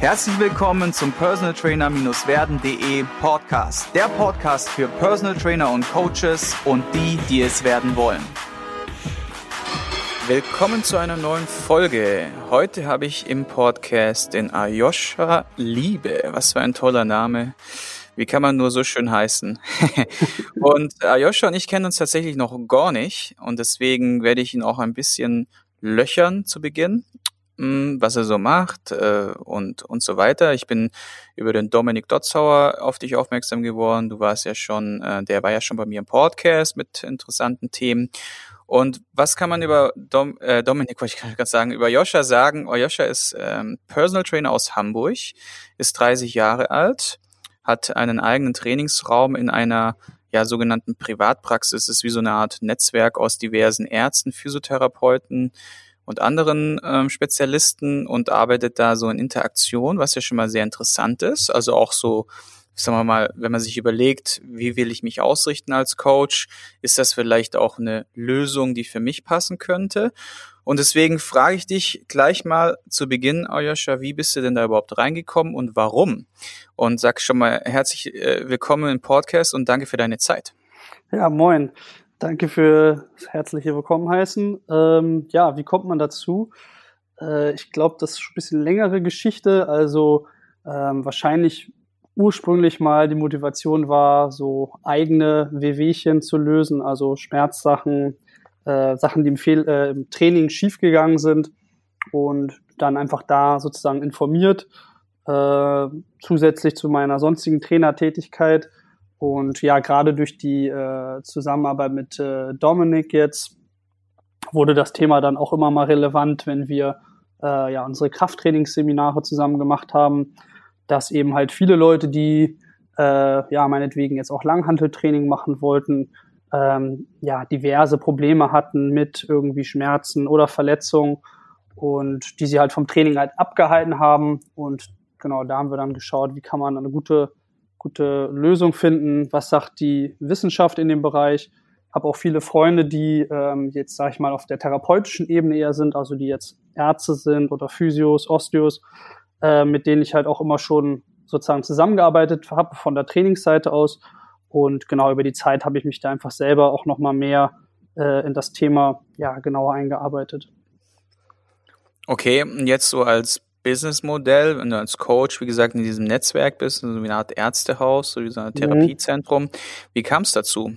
Herzlich willkommen zum Personal Trainer-werden.de Podcast. Der Podcast für Personal Trainer und Coaches und die, die es werden wollen. Willkommen zu einer neuen Folge. Heute habe ich im Podcast den Ayosha Liebe. Was für ein toller Name. Wie kann man nur so schön heißen? und Ayosha und ich kennen uns tatsächlich noch gar nicht und deswegen werde ich ihn auch ein bisschen löchern zu Beginn was er so macht äh, und, und so weiter. Ich bin über den Dominik Dotzauer auf dich aufmerksam geworden. Du warst ja schon, äh, der war ja schon bei mir im Podcast mit interessanten Themen. Und was kann man über Dom, äh, Dominik, wollte ich gerade sagen, über Joscha sagen? Oh, Joscha ist ähm, Personal Trainer aus Hamburg, ist 30 Jahre alt, hat einen eigenen Trainingsraum in einer ja, sogenannten Privatpraxis. Ist wie so eine Art Netzwerk aus diversen Ärzten, Physiotherapeuten, und anderen ähm, Spezialisten und arbeitet da so in Interaktion, was ja schon mal sehr interessant ist. Also auch so, sagen wir mal, wenn man sich überlegt, wie will ich mich ausrichten als Coach, ist das vielleicht auch eine Lösung, die für mich passen könnte. Und deswegen frage ich dich gleich mal zu Beginn, Ayosha, wie bist du denn da überhaupt reingekommen und warum? Und sag schon mal herzlich äh, willkommen im Podcast und danke für deine Zeit. Ja, moin. Danke für das herzliche Willkommen heißen. Ähm, ja, wie kommt man dazu? Äh, ich glaube, das ist schon ein bisschen längere Geschichte. Also ähm, wahrscheinlich ursprünglich mal die Motivation war, so eigene Wehwehchen zu lösen, also Schmerzsachen, äh, Sachen, die im, Fehl äh, im Training schiefgegangen sind und dann einfach da sozusagen informiert, äh, zusätzlich zu meiner sonstigen Trainertätigkeit und ja, gerade durch die äh, Zusammenarbeit mit äh, Dominik jetzt wurde das Thema dann auch immer mal relevant, wenn wir äh, ja unsere Krafttrainingsseminare zusammen gemacht haben, dass eben halt viele Leute, die äh, ja meinetwegen jetzt auch Langhanteltraining machen wollten, ähm, ja diverse Probleme hatten mit irgendwie Schmerzen oder Verletzungen und die sie halt vom Training halt abgehalten haben. Und genau da haben wir dann geschaut, wie kann man eine gute gute Lösung finden, was sagt die Wissenschaft in dem Bereich. Habe auch viele Freunde, die ähm, jetzt, sage ich mal, auf der therapeutischen Ebene eher sind, also die jetzt Ärzte sind oder Physios, Osteos, äh, mit denen ich halt auch immer schon sozusagen zusammengearbeitet habe von der Trainingsseite aus. Und genau über die Zeit habe ich mich da einfach selber auch nochmal mehr äh, in das Thema ja genauer eingearbeitet. Okay, jetzt so als Businessmodell, wenn du als Coach, wie gesagt, in diesem Netzwerk bist, so wie eine Art Ärztehaus, so wie so ein mhm. Therapiezentrum. Mhm. Wie kam es dazu?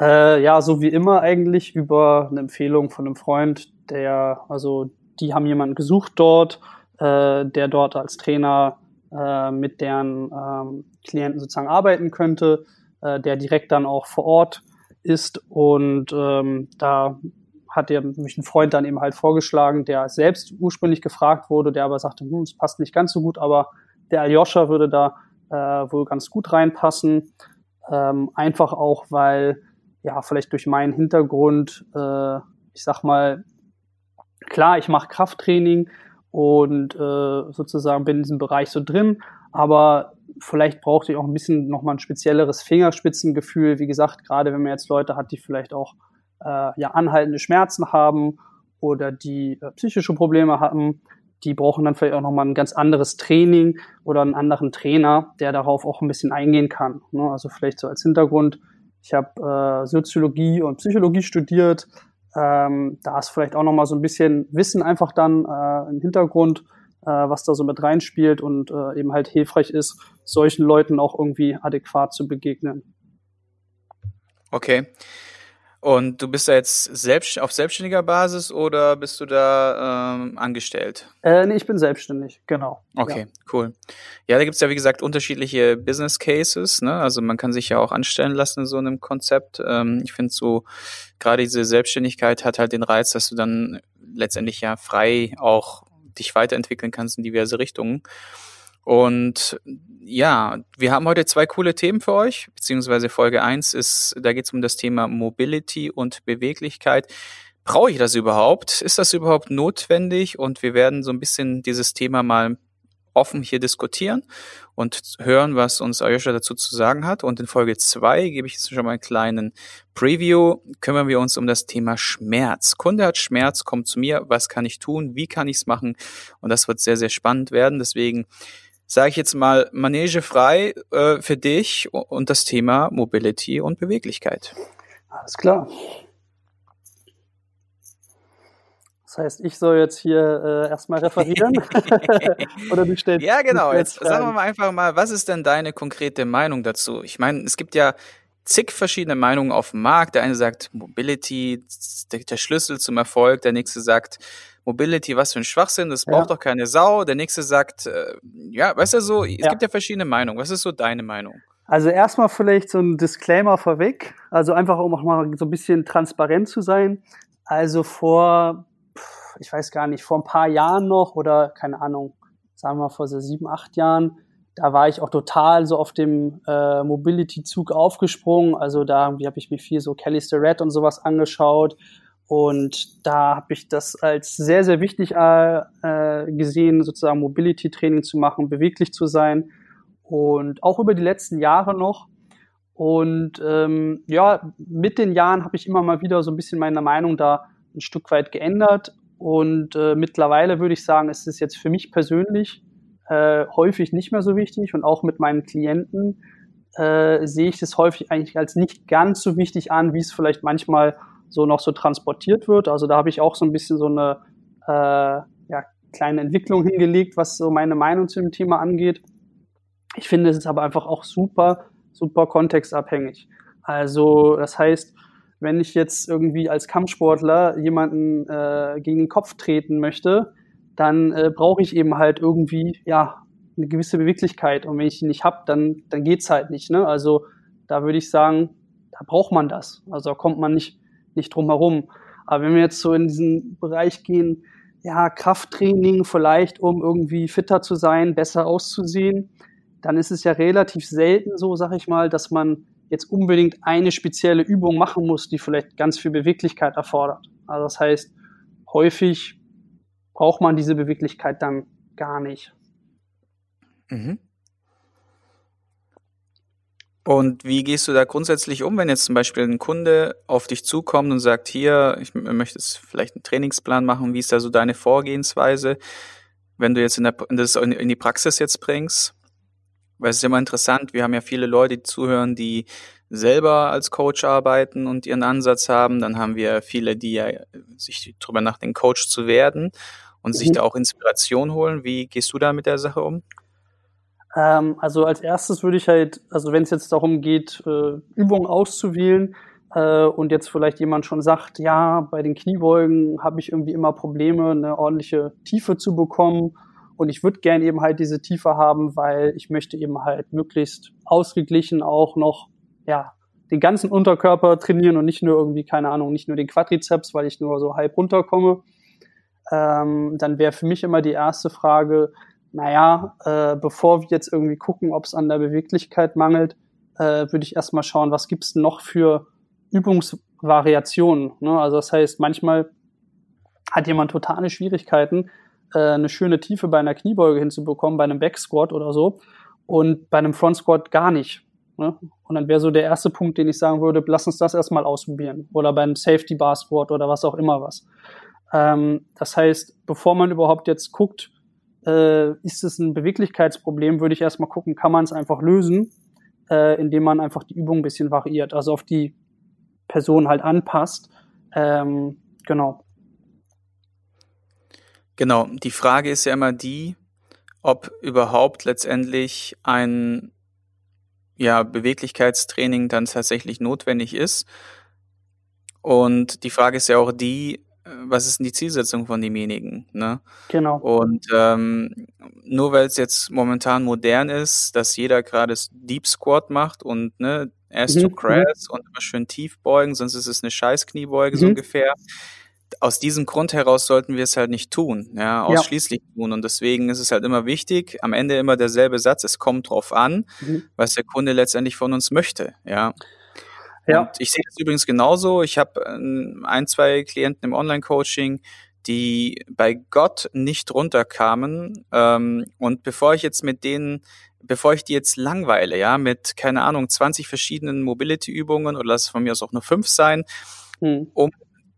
Äh, ja, so wie immer eigentlich über eine Empfehlung von einem Freund, der, also die haben jemanden gesucht dort, äh, der dort als Trainer äh, mit deren ähm, Klienten sozusagen arbeiten könnte, äh, der direkt dann auch vor Ort ist und ähm, da hat der mich ein Freund dann eben halt vorgeschlagen, der selbst ursprünglich gefragt wurde, der aber sagte, hm, es passt nicht ganz so gut, aber der Aljoscha würde da äh, wohl ganz gut reinpassen. Ähm, einfach auch, weil ja vielleicht durch meinen Hintergrund, äh, ich sag mal, klar, ich mache Krafttraining und äh, sozusagen bin in diesem Bereich so drin, aber vielleicht brauchte ich auch ein bisschen nochmal ein spezielleres Fingerspitzengefühl. Wie gesagt, gerade wenn man jetzt Leute hat, die vielleicht auch äh, ja anhaltende Schmerzen haben oder die äh, psychische Probleme haben, die brauchen dann vielleicht auch nochmal ein ganz anderes Training oder einen anderen Trainer, der darauf auch ein bisschen eingehen kann. Ne? Also vielleicht so als Hintergrund, ich habe äh, Soziologie und Psychologie studiert. Ähm, da ist vielleicht auch nochmal so ein bisschen Wissen einfach dann äh, im Hintergrund, äh, was da so mit reinspielt und äh, eben halt hilfreich ist, solchen Leuten auch irgendwie adäquat zu begegnen. Okay. Und du bist da jetzt selbst, auf selbstständiger Basis oder bist du da ähm, angestellt? Äh, nee, ich bin selbstständig, genau. Okay, ja. cool. Ja, da gibt's ja, wie gesagt, unterschiedliche Business Cases. Ne? Also man kann sich ja auch anstellen lassen in so einem Konzept. Ähm, ich finde so, gerade diese Selbstständigkeit hat halt den Reiz, dass du dann letztendlich ja frei auch dich weiterentwickeln kannst in diverse Richtungen. Und ja, wir haben heute zwei coole Themen für euch, beziehungsweise Folge eins ist, da geht es um das Thema Mobility und Beweglichkeit. Brauche ich das überhaupt? Ist das überhaupt notwendig? Und wir werden so ein bisschen dieses Thema mal offen hier diskutieren und hören, was uns Ayosha dazu zu sagen hat. Und in Folge zwei gebe ich jetzt schon mal einen kleinen Preview, kümmern wir uns um das Thema Schmerz. Kunde hat Schmerz, kommt zu mir, was kann ich tun, wie kann ich es machen? Und das wird sehr, sehr spannend werden. Deswegen sage ich jetzt mal Manege frei äh, für dich und das Thema Mobility und Beweglichkeit. Alles klar. Das heißt, ich soll jetzt hier äh, erstmal referieren? Oder du stellst. Ja, genau. Jetzt sagen wir mal einfach mal, was ist denn deine konkrete Meinung dazu? Ich meine, es gibt ja zig verschiedene Meinungen auf dem Markt. Der eine sagt, Mobility, der, der Schlüssel zum Erfolg. Der nächste sagt, Mobility, was für ein Schwachsinn, das braucht ja. doch keine Sau. Der nächste sagt, äh, ja, weißt du so, es ja. gibt ja verschiedene Meinungen. Was ist so deine Meinung? Also erstmal vielleicht so ein Disclaimer vorweg. Also einfach, um auch mal so ein bisschen transparent zu sein. Also vor ich weiß gar nicht, vor ein paar Jahren noch oder keine Ahnung, sagen wir vor so sieben, acht Jahren, da war ich auch total so auf dem äh, Mobility-Zug aufgesprungen. Also da habe ich mir viel so Kelly Starrett und sowas angeschaut. Und da habe ich das als sehr, sehr wichtig äh, äh, gesehen, sozusagen Mobility-Training zu machen, beweglich zu sein. Und auch über die letzten Jahre noch. Und ähm, ja, mit den Jahren habe ich immer mal wieder so ein bisschen meine Meinung da ein Stück weit geändert und äh, mittlerweile würde ich sagen, ist es jetzt für mich persönlich äh, häufig nicht mehr so wichtig und auch mit meinen Klienten äh, sehe ich das häufig eigentlich als nicht ganz so wichtig an, wie es vielleicht manchmal so noch so transportiert wird. Also da habe ich auch so ein bisschen so eine äh, ja, kleine Entwicklung hingelegt, was so meine Meinung zu dem Thema angeht. Ich finde, es ist aber einfach auch super, super kontextabhängig. Also das heißt, wenn ich jetzt irgendwie als Kampfsportler jemanden äh, gegen den Kopf treten möchte, dann äh, brauche ich eben halt irgendwie ja eine gewisse Beweglichkeit. Und wenn ich die nicht habe, dann, dann geht's halt nicht. Ne? Also da würde ich sagen, da braucht man das. Also da kommt man nicht, nicht drum herum. Aber wenn wir jetzt so in diesen Bereich gehen, ja, Krafttraining vielleicht, um irgendwie fitter zu sein, besser auszusehen, dann ist es ja relativ selten so, sag ich mal, dass man jetzt unbedingt eine spezielle Übung machen muss, die vielleicht ganz viel Beweglichkeit erfordert. Also das heißt, häufig braucht man diese Beweglichkeit dann gar nicht. Mhm. Und wie gehst du da grundsätzlich um, wenn jetzt zum Beispiel ein Kunde auf dich zukommt und sagt, hier, ich möchte jetzt vielleicht einen Trainingsplan machen, wie ist da so deine Vorgehensweise, wenn du jetzt in, der, das in die Praxis jetzt bringst? Weil es ist immer interessant, wir haben ja viele Leute, die zuhören, die selber als Coach arbeiten und ihren Ansatz haben. Dann haben wir viele, die ja sich darüber nachdenken, Coach zu werden und mhm. sich da auch Inspiration holen. Wie gehst du da mit der Sache um? Ähm, also als erstes würde ich halt, also wenn es jetzt darum geht, äh, Übungen auszuwählen, äh, und jetzt vielleicht jemand schon sagt, ja, bei den Kniebeugen habe ich irgendwie immer Probleme, eine ordentliche Tiefe zu bekommen und ich würde gern eben halt diese Tiefe haben, weil ich möchte eben halt möglichst ausgeglichen auch noch, ja, den ganzen Unterkörper trainieren und nicht nur irgendwie, keine Ahnung, nicht nur den Quadrizeps, weil ich nur so halb runterkomme. Ähm, dann wäre für mich immer die erste Frage, naja, äh, bevor wir jetzt irgendwie gucken, ob es an der Beweglichkeit mangelt, äh, würde ich erstmal schauen, was gibt's denn noch für Übungsvariationen. Ne? Also das heißt, manchmal hat jemand totale Schwierigkeiten, äh, eine schöne Tiefe bei einer Kniebeuge hinzubekommen, bei einem Back Squat oder so und bei einem Front Squat gar nicht. Ne? Und dann wäre so der erste Punkt, den ich sagen würde, lass uns das erstmal ausprobieren. Oder beim Safety Bar Squat oder was auch immer was. Ähm, das heißt, bevor man überhaupt jetzt guckt, äh, ist es ein Beweglichkeitsproblem, würde ich erstmal gucken, kann man es einfach lösen, äh, indem man einfach die Übung ein bisschen variiert, also auf die Person halt anpasst. Ähm, genau. Genau, die Frage ist ja immer die, ob überhaupt letztendlich ein ja, Beweglichkeitstraining dann tatsächlich notwendig ist. Und die Frage ist ja auch die, was ist denn die Zielsetzung von demjenigen? Ne? Genau. Und ähm, nur weil es jetzt momentan modern ist, dass jeder gerade Deep Squat macht und ne, Ass mhm. to Crash mhm. und immer schön tief beugen, sonst ist es eine scheiß Kniebeuge mhm. so ungefähr aus diesem Grund heraus sollten wir es halt nicht tun, ja, ausschließlich ja. tun. Und deswegen ist es halt immer wichtig, am Ende immer derselbe Satz, es kommt drauf an, mhm. was der Kunde letztendlich von uns möchte, ja. Ja. Und ich sehe das übrigens genauso. Ich habe ähm, ein, zwei Klienten im Online-Coaching, die bei Gott nicht runterkamen. Ähm, und bevor ich jetzt mit denen, bevor ich die jetzt langweile, ja, mit, keine Ahnung, 20 verschiedenen Mobility-Übungen oder lass es von mir aus auch nur fünf sein, hm. um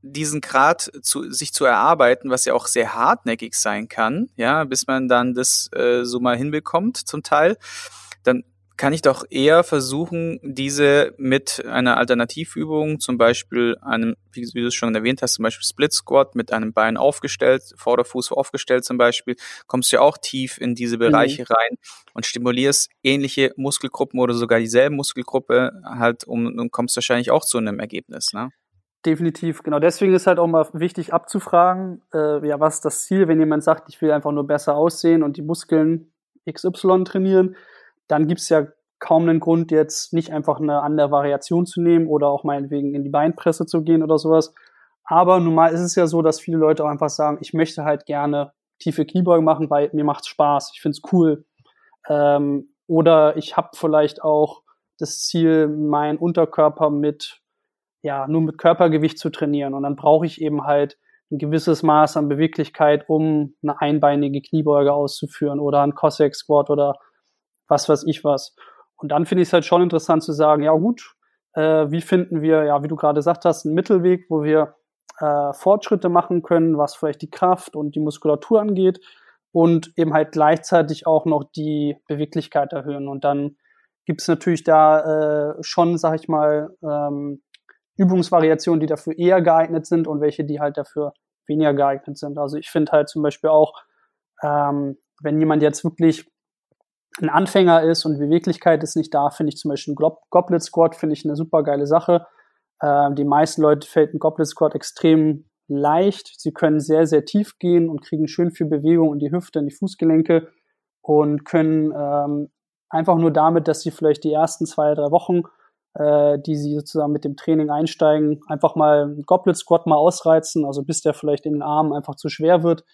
diesen Grad zu, sich zu erarbeiten, was ja auch sehr hartnäckig sein kann, ja, bis man dann das äh, so mal hinbekommt zum Teil, dann kann ich doch eher versuchen, diese mit einer Alternativübung, zum Beispiel einem, wie, du es schon erwähnt hast, zum Beispiel Split Squat mit einem Bein aufgestellt, Vorderfuß aufgestellt zum Beispiel, kommst du ja auch tief in diese Bereiche mhm. rein und stimulierst ähnliche Muskelgruppen oder sogar dieselbe Muskelgruppe halt um und kommst wahrscheinlich auch zu einem Ergebnis, ne? Definitiv, genau. Deswegen ist halt auch mal wichtig abzufragen, äh, ja, was ist das Ziel, wenn jemand sagt, ich will einfach nur besser aussehen und die Muskeln XY trainieren, dann gibt's ja kaum einen Grund, jetzt nicht einfach eine andere Variation zu nehmen oder auch meinetwegen in die Beinpresse zu gehen oder sowas. Aber normal ist es ja so, dass viele Leute auch einfach sagen, ich möchte halt gerne tiefe Kniebeugen machen, weil mir macht's Spaß, ich find's cool. Ähm, oder ich habe vielleicht auch das Ziel, meinen Unterkörper mit ja, nur mit Körpergewicht zu trainieren. Und dann brauche ich eben halt ein gewisses Maß an Beweglichkeit, um eine einbeinige Kniebeuge auszuführen oder ein Cossack Squat oder was weiß ich was. Und dann finde ich es halt schon interessant zu sagen, ja gut, äh, wie finden wir, ja, wie du gerade gesagt hast, einen Mittelweg, wo wir äh, Fortschritte machen können, was vielleicht die Kraft und die Muskulatur angeht und eben halt gleichzeitig auch noch die Beweglichkeit erhöhen. Und dann gibt es natürlich da äh, schon, sag ich mal, ähm, Übungsvariationen, die dafür eher geeignet sind und welche, die halt dafür weniger geeignet sind. Also ich finde halt zum Beispiel auch, ähm, wenn jemand jetzt wirklich ein Anfänger ist und Beweglichkeit ist nicht da, finde ich zum Beispiel ein Goblet Squat finde ich eine super geile Sache. Ähm, die meisten Leute fällt ein Goblet Squat extrem leicht. Sie können sehr, sehr tief gehen und kriegen schön viel Bewegung in die Hüfte, in die Fußgelenke und können ähm, einfach nur damit, dass sie vielleicht die ersten zwei, drei Wochen äh, die sie sozusagen mit dem Training einsteigen, einfach mal einen Goblet Squat mal ausreizen, also bis der vielleicht in den Armen einfach zu schwer wird,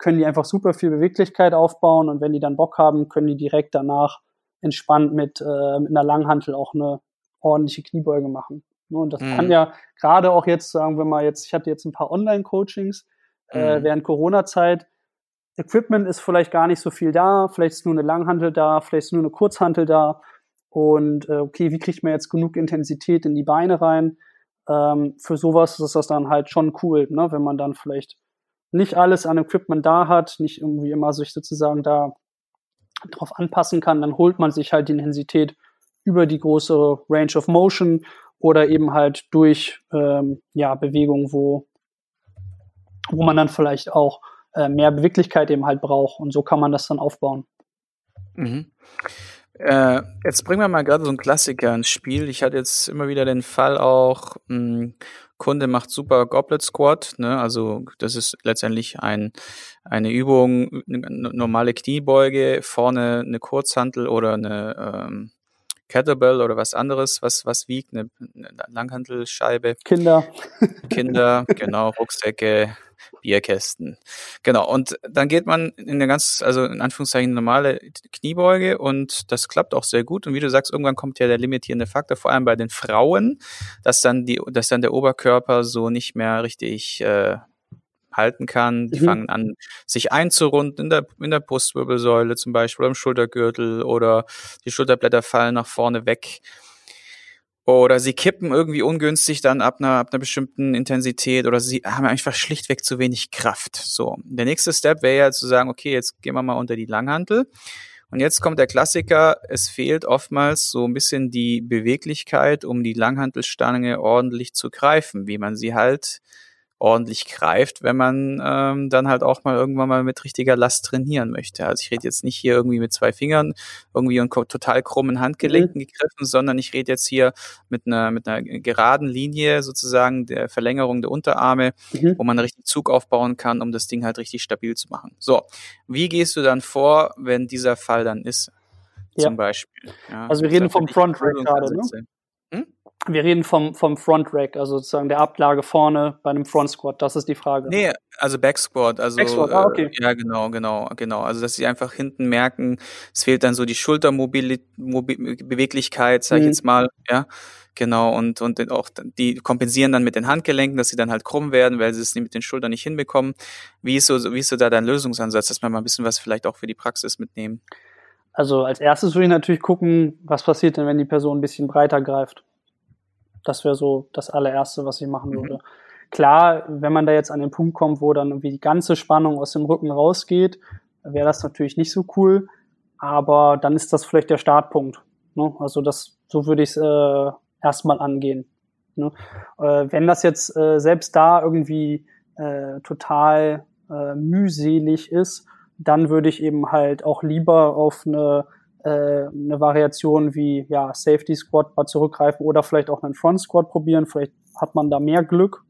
können die einfach super viel Beweglichkeit aufbauen und wenn die dann Bock haben, können die direkt danach entspannt mit, äh, mit einer Langhantel auch eine ordentliche Kniebeuge machen. Ne, und das mhm. kann ja gerade auch jetzt, sagen wir mal jetzt, ich hatte jetzt ein paar Online-Coachings äh, mhm. während Corona-Zeit. Equipment ist vielleicht gar nicht so viel da, vielleicht ist nur eine Langhantel da, vielleicht ist nur eine Kurzhantel da und äh, okay, wie kriegt man jetzt genug Intensität in die Beine rein? Ähm, für sowas ist das dann halt schon cool, ne? wenn man dann vielleicht nicht alles an Equipment da hat, nicht irgendwie immer sich sozusagen da drauf anpassen kann, dann holt man sich halt die Intensität über die größere Range of Motion oder eben halt durch ähm, ja, Bewegungen, wo, wo man dann vielleicht auch äh, mehr Beweglichkeit eben halt braucht. Und so kann man das dann aufbauen. Mhm. Äh, jetzt bringen wir mal gerade so einen Klassiker ins Spiel. Ich hatte jetzt immer wieder den Fall auch, mh, hm, Kunde macht super Goblet Squat, ne? Also das ist letztendlich ein, eine Übung, eine normale Kniebeuge, vorne eine Kurzhantel oder eine ähm, Kettlebell oder was anderes, was, was wiegt, eine, eine Langhantelscheibe. Kinder. Kinder, genau, Rucksäcke, Bierkästen. Genau. Und dann geht man in eine ganz, also in Anführungszeichen normale Kniebeuge und das klappt auch sehr gut. Und wie du sagst, irgendwann kommt ja der limitierende Faktor, vor allem bei den Frauen, dass dann die, dass dann der Oberkörper so nicht mehr richtig äh, halten kann. Die mhm. fangen an, sich einzurunden in der, in der Brustwirbelsäule zum Beispiel im Schultergürtel oder die Schulterblätter fallen nach vorne weg. Oder sie kippen irgendwie ungünstig dann ab einer, ab einer bestimmten Intensität oder sie haben einfach schlichtweg zu wenig Kraft. So. Der nächste Step wäre ja zu sagen, okay, jetzt gehen wir mal unter die Langhantel. Und jetzt kommt der Klassiker, es fehlt oftmals so ein bisschen die Beweglichkeit, um die Langhantelstange ordentlich zu greifen, wie man sie halt ordentlich greift, wenn man ähm, dann halt auch mal irgendwann mal mit richtiger Last trainieren möchte. Also ich rede jetzt nicht hier irgendwie mit zwei Fingern irgendwie und total krummen Handgelenken mhm. gegriffen, sondern ich rede jetzt hier mit einer mit einer geraden Linie sozusagen der Verlängerung der Unterarme, mhm. wo man richtig Zug aufbauen kann, um das Ding halt richtig stabil zu machen. So, wie gehst du dann vor, wenn dieser Fall dann ist? Ja. Zum Beispiel. Ja, also wir reden vom Front Rack gerade, ne? Wir reden vom, vom Front Rack, also sozusagen der Ablage vorne bei einem Front Squat. Das ist die Frage. Nee, also Back Squat. Also, Back Squat, ah, okay. Äh, ja, genau, genau, genau. Also, dass sie einfach hinten merken, es fehlt dann so die Schulterbeweglichkeit, sag ich Mhm. jetzt mal, ja. Genau, und, und auch die kompensieren dann mit den Handgelenken, dass sie dann halt krumm werden, weil sie es mit den Schultern nicht hinbekommen. Wie ist so, wie ist so da dein Lösungsansatz, dass wir mal ein bisschen was vielleicht auch für die Praxis mitnehmen? Also als erstes würde ich natürlich gucken, was passiert denn, wenn die Person ein bisschen breiter greift. Das wäre so das allererste, was ich machen Mhm. würde. Klar, wenn man da jetzt an den Punkt kommt, wo dann irgendwie die ganze Spannung aus dem Rücken rausgeht, wäre das natürlich nicht so cool. Aber dann ist das vielleicht der Startpunkt. Ne? Also das, so würde ich es äh, erstmal angehen. Ne? Äh, wenn das jetzt äh, selbst da irgendwie äh, total äh, mühselig ist, dann würde ich eben halt auch lieber auf eine, äh, eine Variation wie ja, Safety Squat mal zurückgreifen oder vielleicht auch einen Front Squat probieren. Vielleicht hat man da mehr Glück.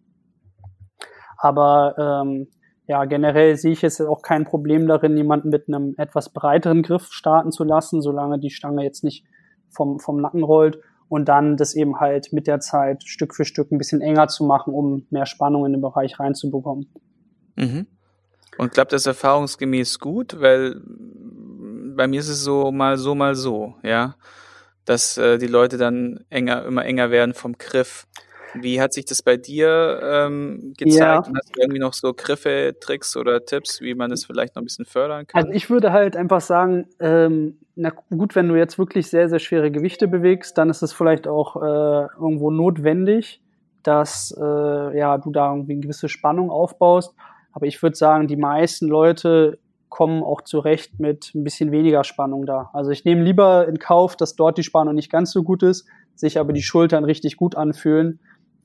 Aber ähm, ja, generell sehe ich jetzt auch kein Problem darin, jemanden mit einem etwas breiteren Griff starten zu lassen, solange die Stange jetzt nicht vom, vom Nacken rollt und dann das eben halt mit der Zeit Stück für Stück ein bisschen enger zu machen, um mehr Spannung in den Bereich reinzubekommen. Mhm. Und klappt das erfahrungsgemäß gut? Weil bei mir ist es so mal so, mal so, ja. Dass äh, die Leute dann enger, immer enger werden vom Griff. Wie hat sich das bei dir ähm, gezeigt? Ja. Hast du irgendwie noch so Griffe, Tricks oder Tipps, wie man das vielleicht noch ein bisschen fördern kann? Also ich würde halt einfach sagen, ähm, na gut, wenn du jetzt wirklich sehr, sehr schwere Gewichte bewegst, dann ist es vielleicht auch äh, irgendwo notwendig, dass äh, ja, du da irgendwie eine gewisse Spannung aufbaust. Aber ich würde sagen, die meisten Leute kommen auch zurecht mit ein bisschen weniger Spannung da. Also ich nehme lieber in Kauf, dass dort die Spannung nicht ganz so gut ist, sich aber die Schultern richtig gut anfühlen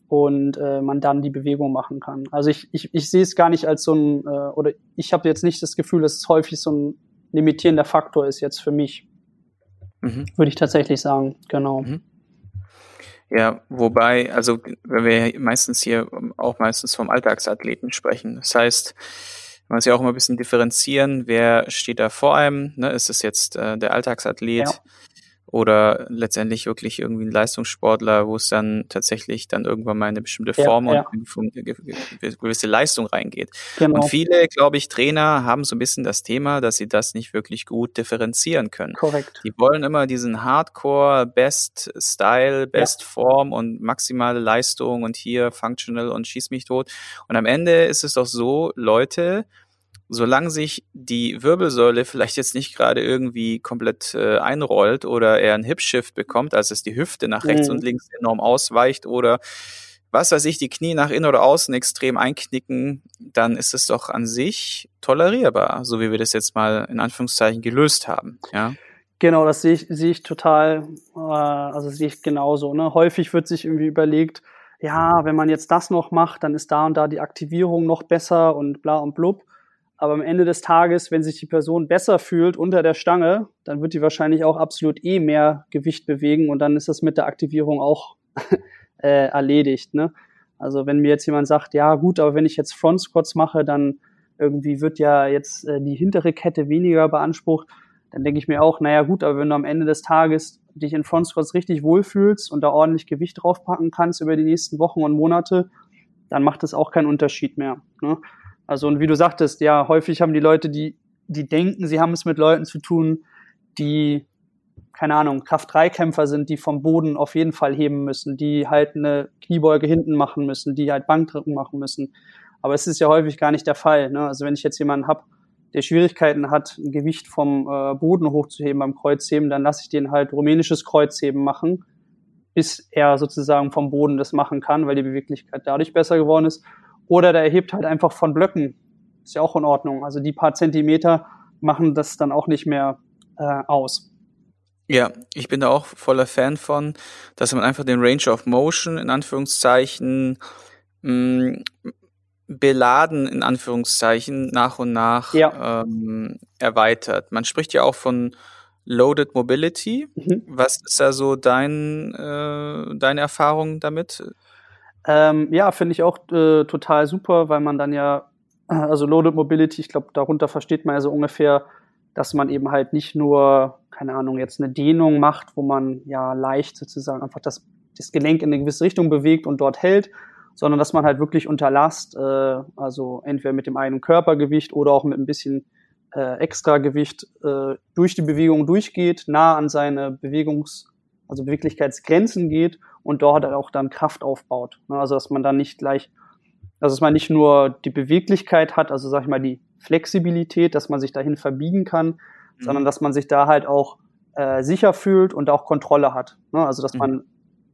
und äh, man dann die Bewegung machen kann. Also ich, ich, ich sehe es gar nicht als so ein, äh, oder ich habe jetzt nicht das Gefühl, dass es häufig so ein limitierender Faktor ist jetzt für mich, Mhm. würde ich tatsächlich sagen, genau. Mhm. Ja, wobei, also wenn wir meistens hier auch meistens vom Alltagsathleten sprechen. Das heißt, man muss ja auch immer ein bisschen differenzieren, wer steht da vor einem, ne? Ist es jetzt äh, der Alltagsathlet Ja. Oder letztendlich wirklich irgendwie ein Leistungssportler, wo es dann tatsächlich dann irgendwann mal in eine bestimmte Ja, Form ja. und eine ge- gewisse Leistung reingeht. Genau, Und viele, glaube ich, Trainer haben so ein bisschen das Thema, dass sie das nicht wirklich gut differenzieren können. korrekt. Die wollen immer diesen Hardcore, Best Style, Best Form und maximale Leistung und hier Functional und schieß mich tot. Und am Ende ist es doch so, Leute, solange sich die Wirbelsäule vielleicht jetzt nicht gerade irgendwie komplett äh, einrollt oder er einen Hip-Shift bekommt, also dass die Hüfte nach rechts Mhm. und links enorm ausweicht oder was weiß ich, die Knie nach innen oder außen extrem einknicken, dann ist es doch an sich tolerierbar, so wie wir das jetzt mal in Anführungszeichen gelöst haben. Ja. Genau, das sehe ich, sehe ich total, äh, also sehe ich genauso. Ne? Häufig wird sich irgendwie überlegt, ja, wenn man jetzt das noch macht, dann ist da und da die Aktivierung noch besser und bla und blub. Aber am Ende des Tages, wenn sich die Person besser fühlt unter der Stange, dann wird die wahrscheinlich auch absolut eh mehr Gewicht bewegen und dann ist das mit der Aktivierung auch äh, erledigt. Ne? Also wenn mir jetzt jemand sagt, ja gut, aber wenn ich jetzt Front Squats mache, dann irgendwie wird ja jetzt äh, die hintere Kette weniger beansprucht, dann denke ich mir auch, naja gut, aber wenn du am Ende des Tages dich in Front Squats richtig wohlfühlst und da ordentlich Gewicht draufpacken kannst über die nächsten Wochen und Monate, dann macht es auch keinen Unterschied mehr. Ne? Also und wie du sagtest, ja, häufig haben die Leute, die, die denken, sie haben es mit Leuten zu tun, die, keine Ahnung, Kraft-3-Kämpfer sind, die vom Boden auf jeden Fall heben müssen, die halt eine Kniebeuge hinten machen müssen, die halt Bankdrücken machen müssen. Aber es ist ja häufig gar nicht der Fall. Ne? Also wenn ich jetzt jemanden hab, der Schwierigkeiten hat, ein Gewicht vom äh, Boden hochzuheben beim Kreuzheben, dann lasse ich den halt rumänisches Kreuzheben machen, bis er sozusagen vom Boden das machen kann, weil die Beweglichkeit dadurch besser geworden ist. Oder der erhebt halt einfach von Blöcken. Ist ja auch in Ordnung. Also die paar Zentimeter machen das dann auch nicht mehr äh, aus. Ja, ich bin da auch voller Fan von, dass man einfach den Range of Motion in Anführungszeichen mh, beladen in Anführungszeichen nach und nach Ja. ähm, erweitert. Man spricht ja auch von Loaded Mobility. Mhm. Was ist da so dein, äh, deine Erfahrung damit? Ähm, ja, finde ich auch äh, total super, weil man dann ja, äh, also Loaded Mobility, ich glaube, darunter versteht man ja so ungefähr, dass man eben halt nicht nur, keine Ahnung, jetzt eine Dehnung macht, wo man ja leicht sozusagen einfach das das Gelenk in eine gewisse Richtung bewegt und dort hält, sondern dass man halt wirklich unter Last, äh, also entweder mit dem eigenen Körpergewicht oder auch mit ein bisschen äh, Extragewicht äh, durch die Bewegung durchgeht, nah an seine Bewegungs-, also Beweglichkeitsgrenzen geht und dort halt auch dann Kraft aufbaut. Ne? Also dass man dann nicht gleich, also dass man nicht nur die Beweglichkeit hat, also sag ich mal die Flexibilität, dass man sich dahin verbiegen kann, mhm. sondern dass man sich da halt auch äh, sicher fühlt und auch Kontrolle hat. Ne? Also dass mhm. man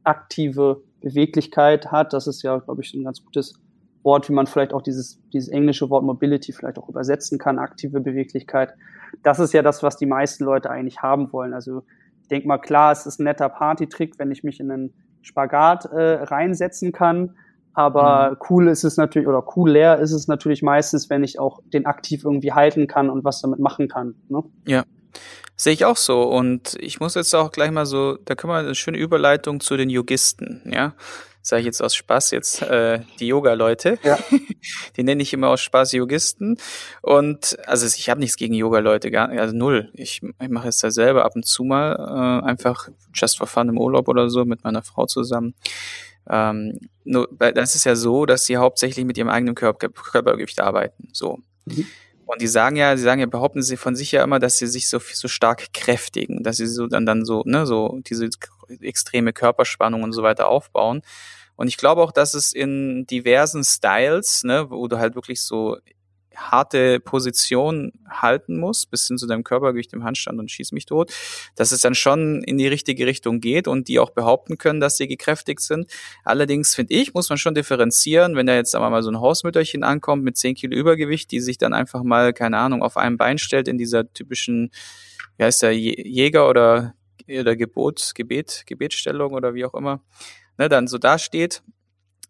aktive Beweglichkeit hat. Das ist ja, glaube ich, ein ganz gutes Wort, wie man vielleicht auch dieses, dieses englische Wort Mobility vielleicht auch übersetzen kann, aktive Beweglichkeit. Das ist ja das, was die meisten Leute eigentlich haben wollen. Also ich denke mal, klar, es ist ein netter Partytrick, wenn ich mich in einen Spagat äh, reinsetzen kann. Aber mhm. cool ist es natürlich, oder cool leer ist es natürlich meistens, wenn ich auch den aktiv irgendwie halten kann und was damit machen kann. Ne? Ja. Sehe ich auch so. Und ich muss jetzt auch gleich mal so, da können wir eine schöne Überleitung zu den Yogisten, ja sage ich jetzt aus Spaß jetzt, äh, die Yoga-Leute. Ja. die nenne ich immer aus Spaß Yogisten. Und also ich habe nichts gegen Yoga-Leute, gar also null. Ich, ich mache es da selber ab und zu mal, äh, einfach just for fun im Urlaub oder so mit meiner Frau zusammen. Ähm, nur, das ist ja so, dass sie hauptsächlich mit ihrem eigenen Körper, Körpergewicht arbeiten. So. Mhm. Und die sagen ja, sie sagen ja, behaupten sie von sich ja immer, dass sie sich so, so stark kräftigen, dass sie so dann, dann so, ne, so diese extreme Körperspannung und so weiter aufbauen. Und ich glaube auch, dass es in diversen Styles, ne, wo du halt wirklich so harte Position halten musst, bis hin zu deinem Körpergewicht im Handstand und schieß mich tot, dass es dann schon in die richtige Richtung geht und die auch behaupten können, dass sie gekräftigt sind. Allerdings finde ich, muss man schon differenzieren, wenn da jetzt wir mal so ein Hausmütterchen ankommt mit 10 Kilo Übergewicht, die sich dann einfach mal, keine Ahnung, auf einem Bein stellt in dieser typischen, wie heißt der, Jäger oder, oder Gebot, Gebet, Gebetstellung oder wie auch immer, ne, dann so dasteht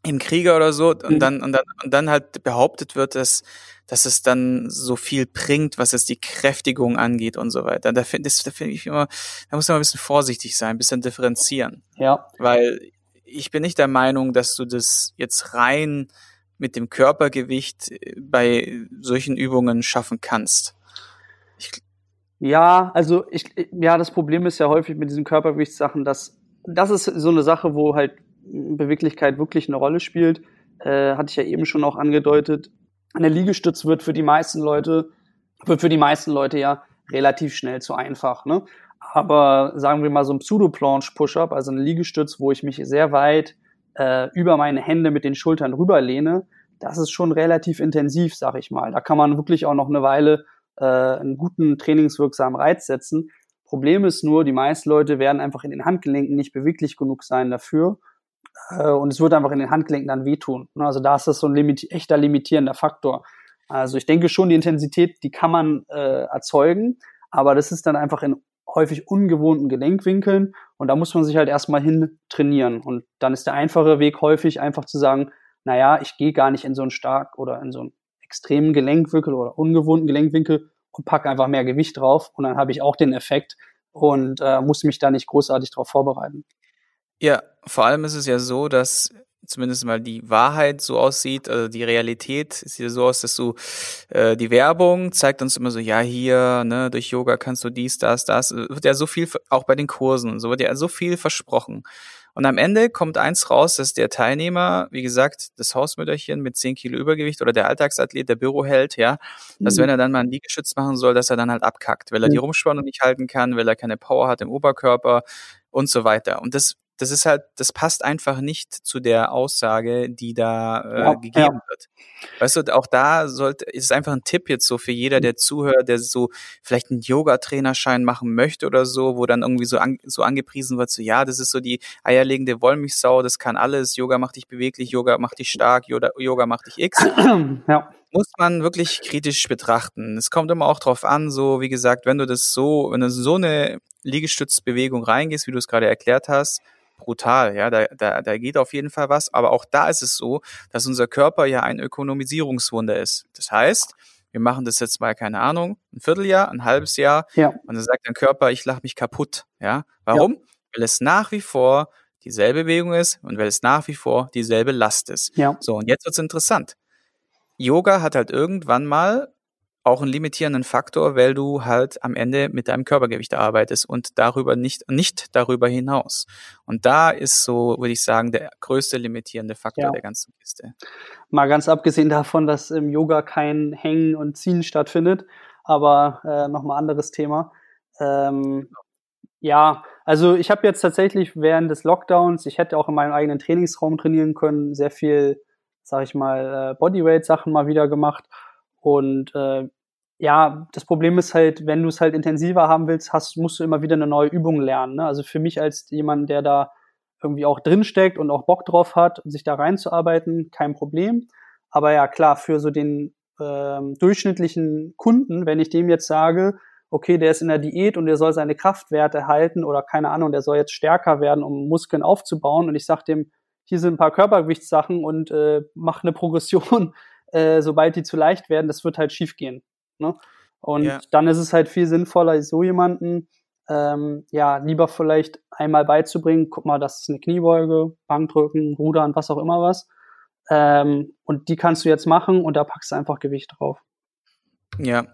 im Krieger oder so und mhm. dann und dann und dann halt behauptet wird, dass dass es dann so viel bringt, was es die Kräftigung angeht und so weiter. Da finde da find ich immer, da muss man ein bisschen vorsichtig sein, ein bisschen differenzieren. Ja. Weil ich bin nicht der Meinung, dass du das jetzt rein mit dem Körpergewicht äh, bei solchen Übungen schaffen kannst. Ja, also ich, ja, das Problem ist ja häufig mit diesen Körpergewichtssachen, dass das ist so eine Sache, wo halt Beweglichkeit wirklich eine Rolle spielt. Äh, hatte ich ja eben schon auch angedeutet. Eine Liegestütz wird für die meisten Leute, wird für die meisten Leute ja relativ schnell zu einfach. Ne? Aber sagen wir mal so ein Pseudo-Planche-Push-Up, also eine Liegestütz, wo ich mich sehr weit äh, über meine Hände mit den Schultern rüberlehne, das ist schon relativ intensiv, sag ich mal. Da kann man wirklich auch noch eine Weile äh, einen guten trainingswirksamen Reiz setzen. Problem ist nur, die meisten Leute werden einfach in den Handgelenken nicht beweglich genug sein dafür. Äh, und es wird einfach in den Handgelenken dann wehtun. Ne, also da ist das so ein limit echter limitierender Faktor. Also ich denke schon, die Intensität, die kann man äh, erzeugen, aber das ist dann einfach in häufig ungewohnten Gelenkwinkeln und da muss man sich halt erstmal hin trainieren. Und dann ist der einfache Weg häufig einfach zu sagen, naja, ich gehe gar nicht in so einen stark oder in so einen extremen Gelenkwinkel oder ungewohnten Gelenkwinkel und packe einfach mehr Gewicht drauf und dann habe ich auch den Effekt und äh, muss mich da nicht großartig darauf vorbereiten. Ja, vor allem ist es ja so, dass zumindest mal die Wahrheit so aussieht, also die Realität sieht ja so aus, dass du äh, die Werbung zeigt uns immer so, ja hier, ne, durch Yoga kannst du dies, das, das, wird ja so viel, auch bei den Kursen so wird ja so viel versprochen. Und am Ende kommt eins raus, dass der Teilnehmer, wie gesagt, das Hausmütterchen mit 10 Kilo Übergewicht oder der Alltagsathlet, der Büroheld, ja, mhm. dass wenn er dann mal einen Liegestütz machen soll, dass er dann halt abkackt, weil er mhm. die Rumspannung nicht halten kann, weil er keine Power hat im Oberkörper und so weiter. Und das das ist halt, das passt einfach nicht zu der Aussage, die da äh, ja, gegeben ja. wird. Weißt du, auch da sollte, ist es einfach ein Tipp jetzt so für jeder, der zuhört, der so vielleicht einen Yoga-Trainerschein machen möchte oder so, wo dann irgendwie so, an, so angepriesen wird, so ja, das ist so die eierlegende Wollmilchsau, das kann alles, Yoga macht dich beweglich, Yoga macht dich stark, Yoga, Yoga macht dich X. Ja muss man wirklich kritisch betrachten. Es kommt immer auch drauf an, so wie gesagt, wenn du das so, wenn du so eine Liegestützbewegung reingehst, wie du es gerade erklärt hast, brutal, ja, da, da, da geht auf jeden Fall was, aber auch da ist es so, dass unser Körper ja ein Ökonomisierungswunder ist. Das heißt, wir machen das jetzt mal, keine Ahnung, ein Vierteljahr, ein halbes Jahr, ja. und dann sagt dein Körper, ich lach mich kaputt, ja. Warum? Ja. Weil es nach wie vor dieselbe Bewegung ist und weil es nach wie vor dieselbe Last ist. Ja. So, und jetzt wird's interessant. Yoga hat halt irgendwann mal auch einen limitierenden Faktor, weil du halt am Ende mit deinem Körpergewicht arbeitest und darüber nicht, nicht darüber hinaus. Und da ist so, würde ich sagen, der größte limitierende Faktor ja. der ganzen Kiste. Mal ganz abgesehen davon, dass im Yoga kein Hängen und Ziehen stattfindet, aber äh, nochmal anderes Thema. Ähm, ja, also ich habe jetzt tatsächlich während des Lockdowns, ich hätte auch in meinem eigenen Trainingsraum trainieren können, sehr viel, sag ich mal, äh, Bodyweight-Sachen mal wieder gemacht und äh, ja, das Problem ist halt, wenn du es halt intensiver haben willst, hast, musst du immer wieder eine neue Übung lernen. Ne? Also für mich als jemand, der da irgendwie auch drinsteckt und auch Bock drauf hat, sich da reinzuarbeiten, kein Problem. Aber ja, klar, für so den ähm, durchschnittlichen Kunden, wenn ich dem jetzt sage, okay, der ist in der Diät und der soll seine Kraftwerte halten oder keine Ahnung, der soll jetzt stärker werden, um Muskeln aufzubauen und ich sage dem, hier sind ein paar Körpergewichtssachen und äh, mach eine Progression äh, sobald die zu leicht werden, das wird halt schief gehen. Ne? Und ja. dann ist es halt viel sinnvoller, so jemanden ähm, ja lieber vielleicht einmal beizubringen, guck mal, das ist eine Kniebeuge, Bankdrücken, Rudern, was auch immer was. Ähm, und die kannst du jetzt machen und da packst du einfach Gewicht drauf. Ja,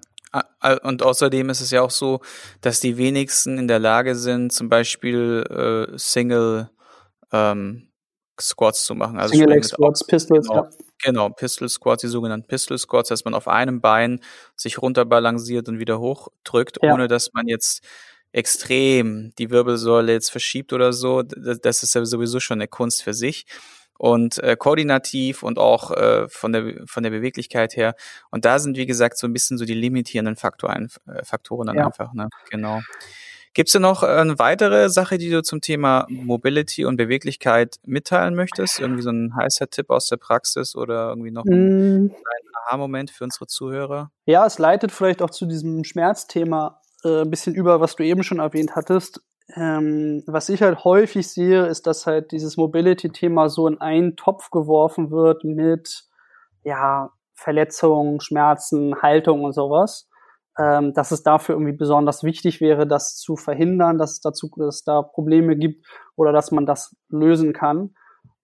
und außerdem ist es ja auch so, dass die wenigsten in der Lage sind, zum Beispiel äh, Single ähm, Squats zu machen. Also Single Leg Squats, Pistols, genau, ja. Genau, Pistol Squats, die sogenannten Pistol Squats, dass man auf einem Bein sich runterbalanciert und wieder hochdrückt, ja. ohne dass man jetzt extrem die Wirbelsäule jetzt verschiebt oder so. Das, ist ja sowieso schon eine Kunst für sich und äh, koordinativ und auch äh, von der von der Beweglichkeit her. Und da sind wie gesagt so ein bisschen so die limitierenden Faktoren, äh, Faktoren dann ja. einfach. Ne? Genau. Gibt es denn noch eine weitere Sache, die du zum Thema Mobility und Beweglichkeit mitteilen möchtest? Irgendwie so ein heißer Tipp aus der Praxis oder irgendwie noch ein mm. Aha-Moment für unsere Zuhörer? Ja, es leitet vielleicht auch zu diesem Schmerzthema äh, ein bisschen über, was du eben schon erwähnt hattest. Ähm, was ich halt häufig sehe, ist, dass halt dieses Mobility-Thema so in einen Topf geworfen wird mit ja, Verletzungen, Schmerzen, Haltung und sowas ähm, dass es dafür irgendwie besonders wichtig wäre, das zu verhindern, dass es dazu, dass es da Probleme gibt oder dass man das lösen kann.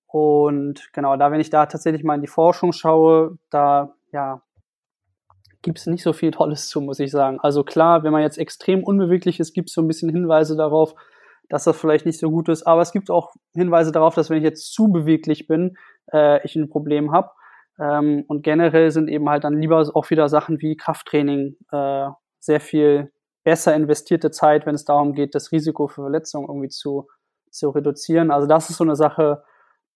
Und genau, da, wenn ich da tatsächlich mal in die Forschung schaue, da ja, gibt es nicht so viel Tolles zu, muss ich sagen. Also klar, wenn man jetzt extrem unbeweglich ist, gibt es so ein bisschen Hinweise darauf, dass das vielleicht nicht so gut ist. Aber es gibt auch Hinweise darauf, dass wenn ich jetzt zu beweglich bin, äh, ich ein Problem habe. Ähm, und generell sind eben halt dann lieber auch wieder Sachen wie Krafttraining äh, sehr viel besser investierte Zeit, wenn es darum geht, das Risiko für Verletzungen irgendwie zu, zu reduzieren. Also das ist so eine Sache,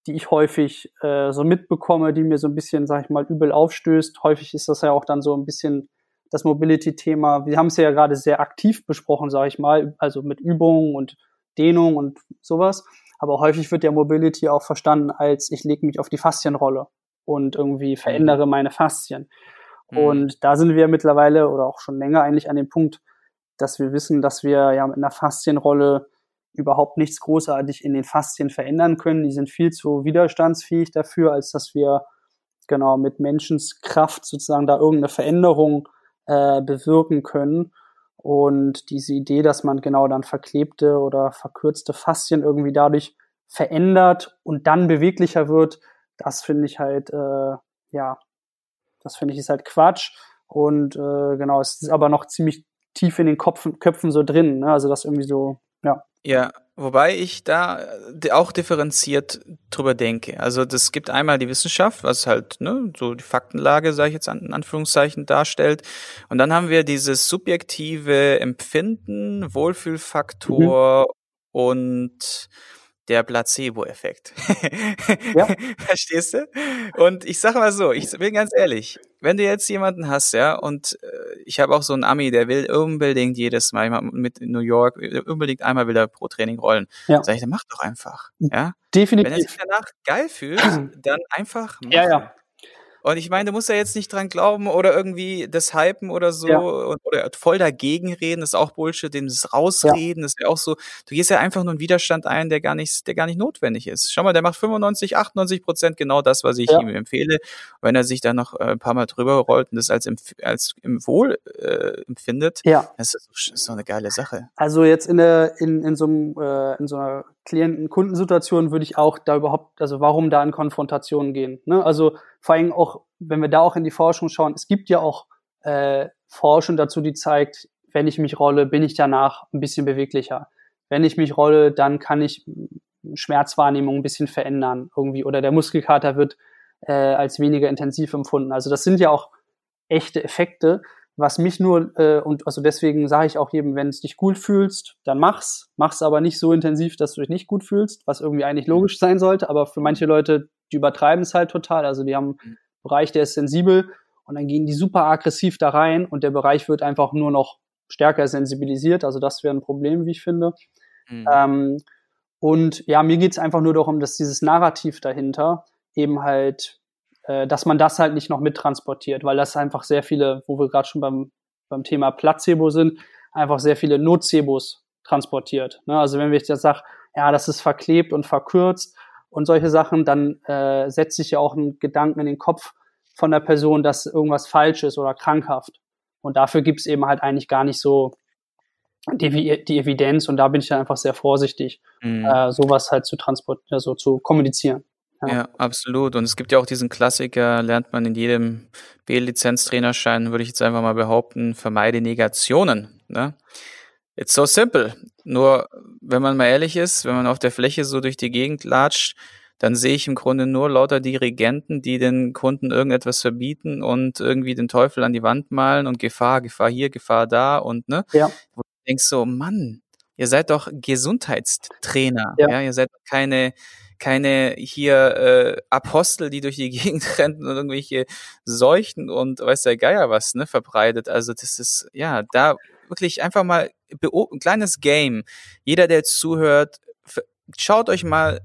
die ich häufig äh, so mitbekomme, die mir so ein bisschen, sag ich mal, übel aufstößt. Häufig ist das ja auch dann so ein bisschen das Mobility-Thema. Wir haben es ja gerade sehr aktiv besprochen, sage ich mal, also mit Übungen und Dehnung und sowas. Aber häufig wird ja Mobility auch verstanden als ich lege mich auf die Faszienrolle und irgendwie mhm. verändere meine Faszien. Mhm. Und da sind wir mittlerweile oder auch schon länger eigentlich an dem Punkt, dass wir wissen, dass wir ja mit einer Faszienrolle überhaupt nichts großartig in den Faszien verändern können. Die sind viel zu widerstandsfähig dafür, als dass wir genau mit Menschenskraft sozusagen da irgendeine Veränderung äh, bewirken können. Und diese Idee, dass man genau dann verklebte oder verkürzte Faszien irgendwie dadurch verändert und dann beweglicher wird, das finde ich halt, äh, ja, das finde ich ist halt Quatsch. Und äh, genau, es ist aber noch ziemlich tief in den Kopfen, Köpfen so drin. Ne? Also das irgendwie so, ja. Ja, wobei ich da äh, auch differenziert drüber denke. Also das gibt einmal die Wissenschaft, was halt ne, so die Faktenlage, sage ich jetzt an, in Anführungszeichen, darstellt. Und dann haben wir dieses subjektive Empfinden, Wohlfühlfaktor mhm. und der Placebo-Effekt. Ja. Verstehst du? Und ich sage mal so, ich bin ganz ehrlich, wenn du jetzt jemanden hast, ja, und äh, ich habe auch so einen Ami, der will unbedingt jedes Mal mit New York, unbedingt einmal will er pro Training rollen. Ja. Sag ich, dann mach doch einfach. Ja? Definitiv. Wenn er sich danach geil fühlt, dann einfach machen. Ja, ja. Und ich meine, du musst ja jetzt nicht dran glauben oder irgendwie das hypen oder so ja. oder voll dagegen reden, das ist auch Bullshit, dem rausreden, ja. das ist ja auch so, du gehst ja einfach nur einen Widerstand ein, der gar nicht, der gar nicht notwendig ist. Schau mal, der macht 95, 98 Prozent genau das, was ich ja. ihm empfehle. Wenn er sich dann noch äh, ein paar Mal drüber rollt und das als, als im Wohl äh, empfindet, ja. das ist, das ist doch eine geile Sache. Also jetzt in der, in, in so einem, äh, in so einer Klienten-Kundensituation würde ich auch da überhaupt, also warum da in Konfrontation gehen? Ne? Also vor allem auch, wenn wir da auch in die Forschung schauen, es gibt ja auch äh, Forschung dazu, die zeigt, wenn ich mich rolle, bin ich danach ein bisschen beweglicher. Wenn ich mich rolle, dann kann ich Schmerzwahrnehmung ein bisschen verändern irgendwie oder der Muskelkater wird äh, als weniger intensiv empfunden. Also das sind ja auch echte Effekte. Was mich nur, äh, und also deswegen sage ich auch jedem, wenn es dich gut fühlst, dann mach's. Mach's aber nicht so intensiv, dass du dich nicht gut fühlst, was irgendwie eigentlich logisch sein sollte. Aber für manche Leute, die übertreiben es halt total. Also die haben einen Bereich, der ist sensibel und dann gehen die super aggressiv da rein und der Bereich wird einfach nur noch stärker sensibilisiert. Also das wäre ein Problem, wie ich finde. Mhm. Ähm, und ja, mir geht's einfach nur darum, dass dieses Narrativ dahinter eben halt, dass man das halt nicht noch mittransportiert, weil das einfach sehr viele, wo wir gerade schon beim, beim Thema Placebo sind, einfach sehr viele Nocebos transportiert. Ne? Also wenn ich jetzt sage, ja, das ist verklebt und verkürzt und solche Sachen, dann äh, setzt sich ja auch ein Gedanken in den Kopf von der Person, dass irgendwas falsch ist oder krankhaft. Und dafür gibt's eben halt eigentlich gar nicht so die, die Evidenz und da bin ich dann einfach sehr vorsichtig, mhm. äh, sowas halt zu transportieren, also zu kommunizieren. Ja. absolut. Und es gibt ja auch diesen Klassiker, lernt man in jedem B-Lizenz-Trainerschein, würde ich jetzt einfach mal behaupten, vermeide Negationen. Ne? It's so simple. Nur, wenn man mal ehrlich ist, wenn man auf der Fläche so durch die Gegend latscht, dann sehe ich im Grunde nur lauter Dirigenten, die den Kunden irgendetwas verbieten und irgendwie den Teufel an die Wand malen und Gefahr, Gefahr hier, Gefahr da und ne? Ja denkst so, Mann, ihr seid doch Gesundheitstrainer, ja, ja? ihr seid keine keine hier äh, Apostel, die durch die Gegend rennen und irgendwelche Seuchen und weiß der Geier was, ne, verbreitet. Also das ist, ja, da wirklich einfach mal ein kleines Game. Jeder, der jetzt zuhört, schaut euch mal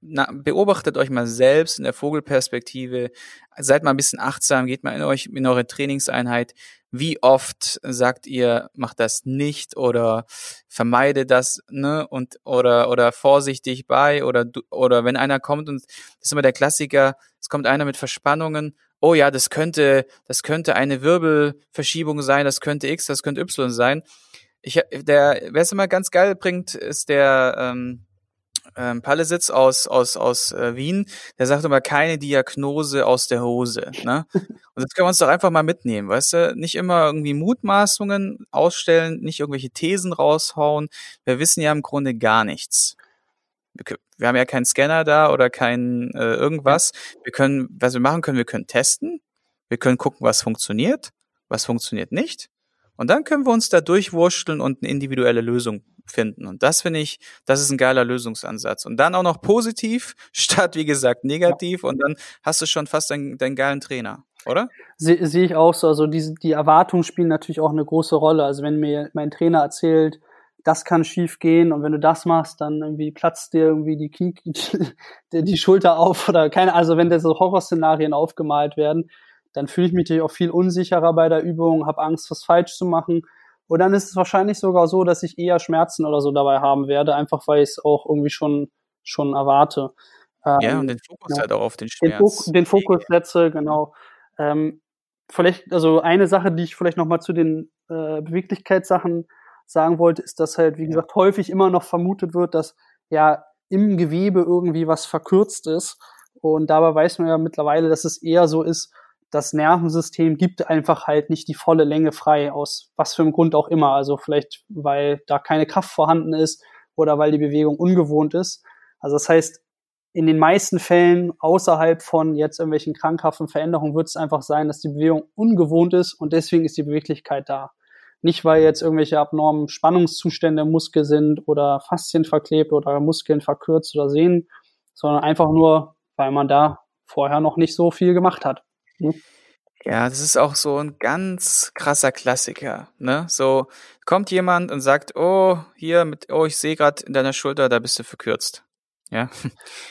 na, beobachtet euch mal selbst in der Vogelperspektive, seid mal ein bisschen achtsam, geht mal in euch in eure Trainingseinheit. Wie oft sagt ihr, macht das nicht oder vermeide das, ne? Und oder oder vorsichtig bei oder oder wenn einer kommt und das ist immer der Klassiker, es kommt einer mit Verspannungen, oh ja, das könnte, das könnte eine Wirbelverschiebung sein, das könnte X, das könnte Y sein. Ich, der, wer es immer ganz geil bringt, ist der ähm, ähm, Pallesitz aus, aus, aus äh, Wien, der sagt immer keine Diagnose aus der Hose. Ne? Und das können wir uns doch einfach mal mitnehmen, weißt du? Nicht immer irgendwie Mutmaßungen ausstellen, nicht irgendwelche Thesen raushauen. Wir wissen ja im Grunde gar nichts. Wir, wir haben ja keinen Scanner da oder kein äh, irgendwas. Wir können, was wir machen können, wir können testen. Wir können gucken, was funktioniert, was funktioniert nicht. Und dann können wir uns da durchwurschteln und eine individuelle Lösung finden. Und das finde ich, das ist ein geiler Lösungsansatz. Und dann auch noch positiv, statt wie gesagt negativ. Und dann hast du schon fast deinen, deinen geilen Trainer, oder? Sehe seh ich auch so. Also die, die Erwartungen spielen natürlich auch eine große Rolle. Also wenn mir mein Trainer erzählt, das kann schief gehen und wenn du das machst, dann irgendwie platzt dir irgendwie die, die, die Schulter auf oder keine, also wenn da so Horrorszenarien aufgemalt werden, dann fühle ich mich natürlich auch viel unsicherer bei der Übung, habe Angst, was falsch zu machen und dann ist es wahrscheinlich sogar so, dass ich eher Schmerzen oder so dabei haben werde, einfach weil ich es auch irgendwie schon, schon erwarte. Ähm, ja, und den Fokus ja, halt auch auf den Schmerz. Den, den Fokus setze, genau. Ähm, vielleicht, also eine Sache, die ich vielleicht nochmal zu den äh, Beweglichkeitssachen sagen wollte, ist, dass halt, wie ja. gesagt, häufig immer noch vermutet wird, dass ja im Gewebe irgendwie was verkürzt ist. Und dabei weiß man ja mittlerweile, dass es eher so ist, das Nervensystem gibt einfach halt nicht die volle Länge frei, aus was für einem Grund auch immer. Also vielleicht, weil da keine Kraft vorhanden ist oder weil die Bewegung ungewohnt ist. Also das heißt, in den meisten Fällen außerhalb von jetzt irgendwelchen krankhaften Veränderungen wird es einfach sein, dass die Bewegung ungewohnt ist und deswegen ist die Beweglichkeit da. Nicht, weil jetzt irgendwelche abnormen Spannungszustände im Muskel sind oder Faszien verklebt oder Muskeln verkürzt oder Sehnen, sondern einfach nur, weil man da vorher noch nicht so viel gemacht hat. Hm? Ja, das ist auch so ein ganz krasser Klassiker. Ne? So kommt jemand und sagt, oh, hier mit, oh, ich sehe gerade in deiner Schulter, da bist du verkürzt. Ja?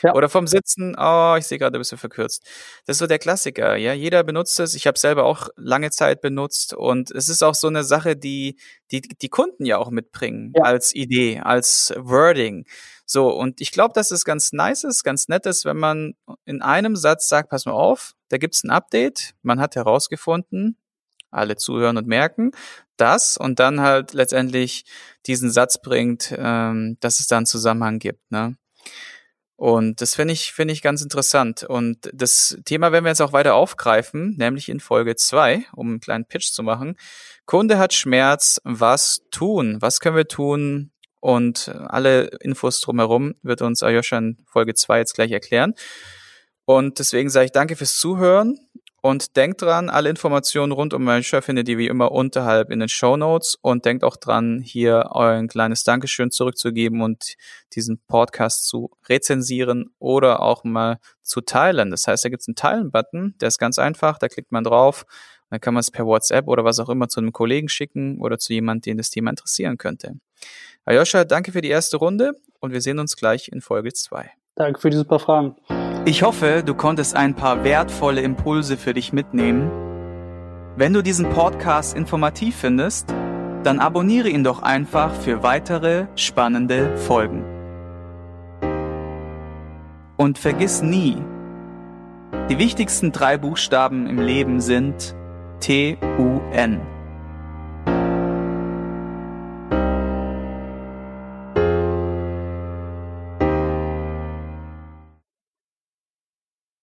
ja. Oder vom Sitzen, oh, ich sehe gerade, du bist du verkürzt. Das ist so der Klassiker, ja. Jeder benutzt es. Ich habe selber auch lange Zeit benutzt und es ist auch so eine Sache, die die, die Kunden ja auch mitbringen ja. als Idee, als Wording. So, und ich glaube, dass es ganz nice ist, ganz nett ist, wenn man in einem Satz sagt, pass mal auf, da gibt's ein Update, man hat herausgefunden, alle zuhören und merken, das und dann halt letztendlich diesen Satz bringt, ähm, dass es da einen Zusammenhang gibt. Ne? Und das finde ich, finde ich ganz interessant. Und das Thema werden wir jetzt auch weiter aufgreifen, nämlich in Folge zwei, um einen kleinen Pitch zu machen. Kunde hat Schmerz, was tun? Was können wir tun? Und alle Infos drumherum wird uns Ayosha in Folge zwei jetzt gleich erklären. Und deswegen sage ich danke fürs Zuhören und denkt dran, alle Informationen rund um Ayosha findet ihr wie immer unterhalb in den Show Notes und denkt auch dran, hier euer kleines Dankeschön zurückzugeben und diesen Podcast zu rezensieren oder auch mal zu teilen. Das heißt, da gibt es einen Teilen-Button, der ist ganz einfach, da klickt man drauf dann kann man es per WhatsApp oder was auch immer zu einem Kollegen schicken oder zu jemandem, den das Thema interessieren könnte. Ayosha, danke für die erste Runde und wir sehen uns gleich in Folge 2. Danke für diese paar Fragen. Ich hoffe, du konntest ein paar wertvolle Impulse für dich mitnehmen. Wenn du diesen Podcast informativ findest, dann abonniere ihn doch einfach für weitere spannende Folgen. Und vergiss nie, die wichtigsten drei Buchstaben im Leben sind T-U-N.